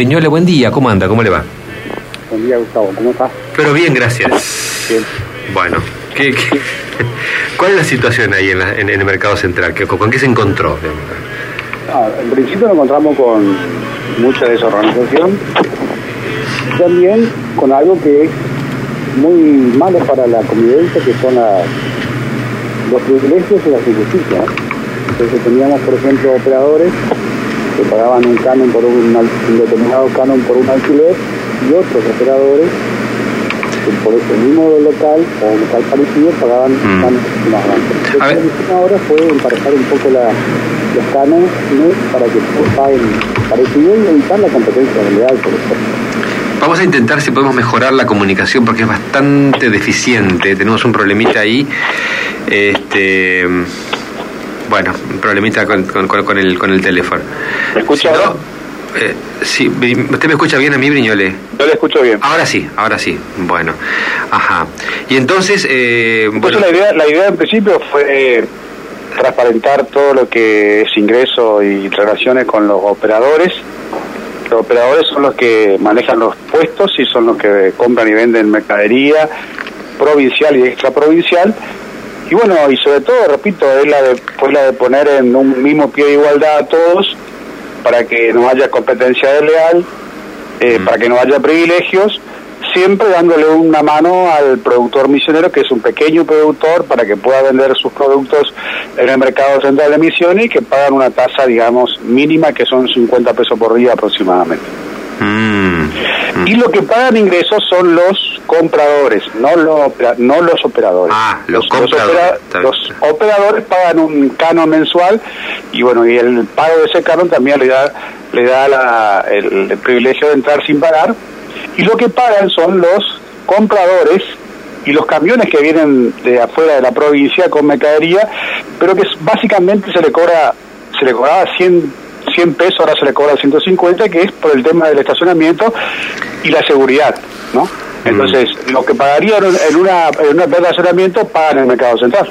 Señole, buen día, ¿cómo anda? ¿Cómo le va? Buen día, Gustavo, ¿cómo estás? Pero bien, gracias. Bien. Bueno, ¿qué, qué- cuál es la situación ahí en, la- en- en el mercado central? ¿Qué- ¿Con qué se encontró? Ah, en principio nos encontramos con mucha desorganización, también con algo que es muy malo para la convivencia, que son los privilegios y la injusticia. Entonces teníamos, por ejemplo, operadores que pagaban un canon por un, un determinado canon por un alquiler y otros operadores que por el mismo local o un local parecido pagaban Mm. canon más grandes. Lo que ahora fue emparejar un poco la, los cánones para que todos paguen parecido y evitar la competencia leal, por ejemplo. Vamos a intentar si podemos mejorar la comunicación porque es bastante deficiente. Tenemos un problemita ahí. Este, bueno, un problemita con, con- con- el, con el teléfono. ¿Me escucha Si no, ahora? eh, sí, ¿Usted me escucha bien a mí, Briñole? Yo le escucho bien. Ahora sí, ahora sí. Bueno, ajá. Y entonces, eh, bueno, Entonces la idea, la idea en principio fue transparentar todo lo que es ingreso y relaciones con los operadores. Los operadores son los que manejan los puestos y son los que compran y venden mercadería provincial y extraprovincial. Y bueno, y sobre todo, repito, es la de, fue la de poner en un mismo pie de igualdad a todos para que no haya competencia desleal, eh, Mm. para que no haya privilegios, siempre dándole una mano al productor misionero, que es un pequeño productor, para que pueda vender sus productos en el mercado central de Misiones y que pagan una tasa, digamos, mínima, que son 50 pesos por día aproximadamente. mm. Y lo que pagan ingresos son los compradores, no los, no los operadores. Ah, los compradores, los operadores pagan un canon mensual y bueno, y el pago de ese canon también le da, le da la- el, el privilegio de entrar sin pagar. Y lo que pagan son los compradores y los camiones que vienen de afuera de la provincia con mercadería, pero que básicamente se le cobra, se le cobraba 100 100 pesos, ahora se le cobra 150, que es por el tema del estacionamiento y la seguridad, ¿no? Entonces, lo que pagarían en una, en de estacionamiento pagan en el mercado central.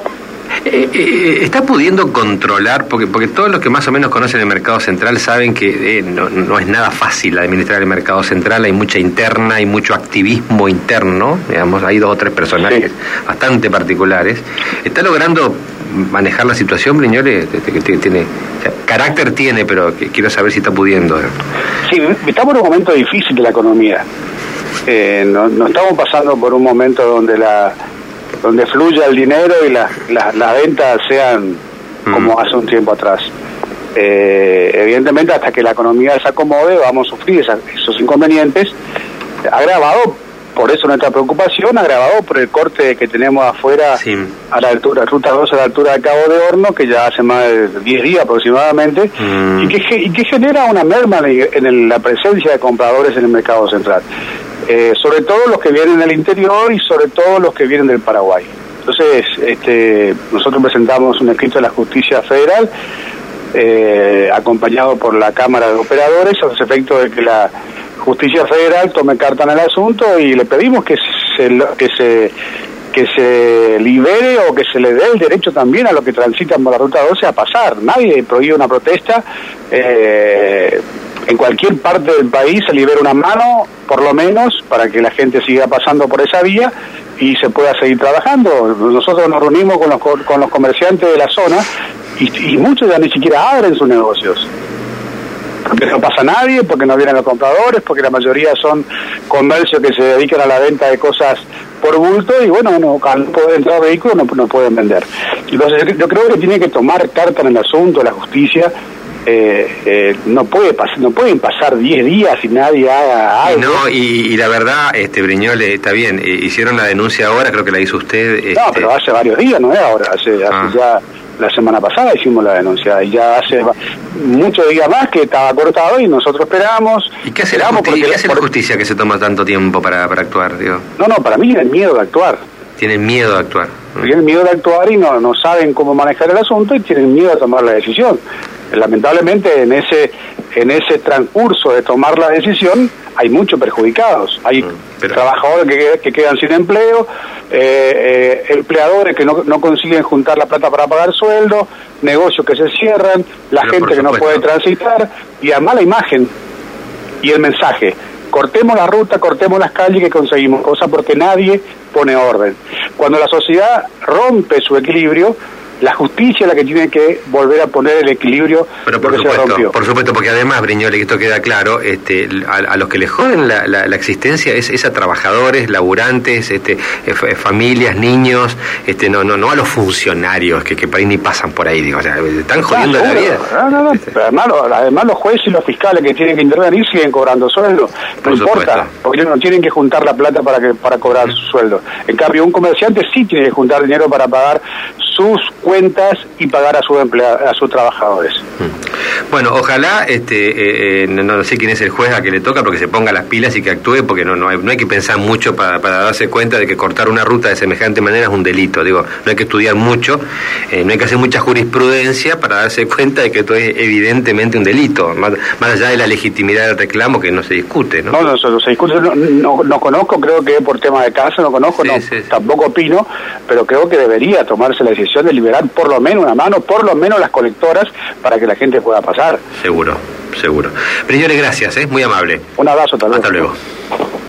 Eh, eh, ¿Está pudiendo controlar? Porque, porque todos los que más o menos conocen el mercado central saben que eh, no, no es nada fácil administrar el mercado central, hay mucha interna, hay mucho activismo interno, digamos, hay dos o tres personajes Sí. bastante particulares. ¿Está logrando manejar la situación, Briñole? Tiene, o sea, carácter tiene, pero quiero saber si está pudiendo. Sí, estamos en un momento difícil de la economía. Eh, no, no estamos pasando por un momento donde la donde fluya el dinero y las las ventas sean como Mm. hace un tiempo atrás. Eh, evidentemente, hasta que la economía se acomode, vamos a sufrir esa- esos inconvenientes, agravado por eso nuestra preocupación, agravado por el corte que tenemos afuera Sí. a la altura, ruta 2 a la altura de Cabo de Horno, que ya hace más de 10 días aproximadamente, Mm. y, que, ge- y que genera una merma en, en el- la presencia de compradores en el mercado central. Eh, sobre todo los que vienen del interior y sobre todo los que vienen del Paraguay. Entonces, este, nosotros presentamos un escrito de la Justicia Federal, eh, acompañado por la Cámara de Operadores, a los efectos de que la Justicia Federal tome carta en el asunto y le pedimos que se, que se que se libere o que se le dé el derecho también a los que transitan por la ruta 12 a pasar. Nadie prohíbe una protesta. eh, en cualquier parte del país se libera una mano, por lo menos, para que la gente siga pasando por esa vía y se pueda seguir trabajando. Nosotros nos reunimos con los, co- con los comerciantes de la zona y muchos ya ni siquiera abren sus negocios porque no pasa nadie, porque no vienen los compradores, porque la mayoría son comercios que se dedican a la venta de cosas por bulto y bueno, no, al poder entrar vehículos no, no pueden vender. Entonces yo creo que tiene que tomar carta en el asunto la justicia. Eh, eh, no puede pas- no pueden pasar 10 días y nadie haga algo. no, y, y la verdad, este Briñole, está bien, eh, hicieron la denuncia ahora, creo que la hizo usted. No, este, pero hace varios días, no es ahora, hace, hace Ah. ya la semana pasada hicimos la denuncia y ya hace muchos días más que estaba cortado y nosotros esperamos. ¿Y qué hace, la, esperamos justi- porque qué hace la justicia que se toma tanto tiempo para, para actuar? Digo? No, no, para mí es el miedo de actuar. Tienen miedo de actuar. Tienen miedo de actuar y no, no saben cómo manejar el asunto y tienen miedo de tomar la decisión. Lamentablemente en ese en ese transcurso de tomar la decisión hay muchos perjudicados. Hay pero- trabajadores que, que quedan sin empleo, eh, eh, empleadores que no, no consiguen juntar la plata para pagar sueldo, negocios que se cierran, la Pero gente que no puede transitar y a mala imagen. Y el mensaje, cortemos la ruta, cortemos las calles que conseguimos cosas porque nadie pone orden. Cuando la sociedad rompe su equilibrio, la justicia es la que tiene que volver a poner el equilibrio Pero por supuesto, por supuesto, porque además, Briñole, que esto queda claro, este, a, los que les joden la, la, existencia es, a trabajadores, laburantes, este, eh, familias, niños, este, no, no, no a los funcionarios que, que por ahí ni pasan por ahí, digo, o sea, están jodiendo la vida. además, los jueces y los fiscales que tienen que intervenir siguen cobrando sueldo, no importa, porque ellos no tienen que juntar la plata para que para cobrar su sueldo. En cambio, un comerciante sí tiene que juntar dinero para pagar sus cuentas y pagar a sus a sus trabajadores. Bueno, ojalá, este, eh, eh, no, sé quién es el juez a que le toca, porque se ponga las pilas y que actúe, porque no, no, hay, no hay que pensar mucho para, para, darse cuenta de que cortar una ruta de semejante manera es un delito. Digo, no hay que estudiar mucho, eh, no hay que hacer mucha jurisprudencia para darse cuenta de que esto es evidentemente un delito, más, allá de la legitimidad del reclamo que no se discute. No, no, no, se discute, no, no, conozco, creo que por tema de caso, no conozco, no, tampoco opino, pero creo que debería tomarse la decisión de liberar por lo menos una mano, por lo menos las colectoras, para que la gente pueda pasar. Seguro, seguro. Señores, gracias, ¿eh? muy amable. Un abrazo, Hasta luego.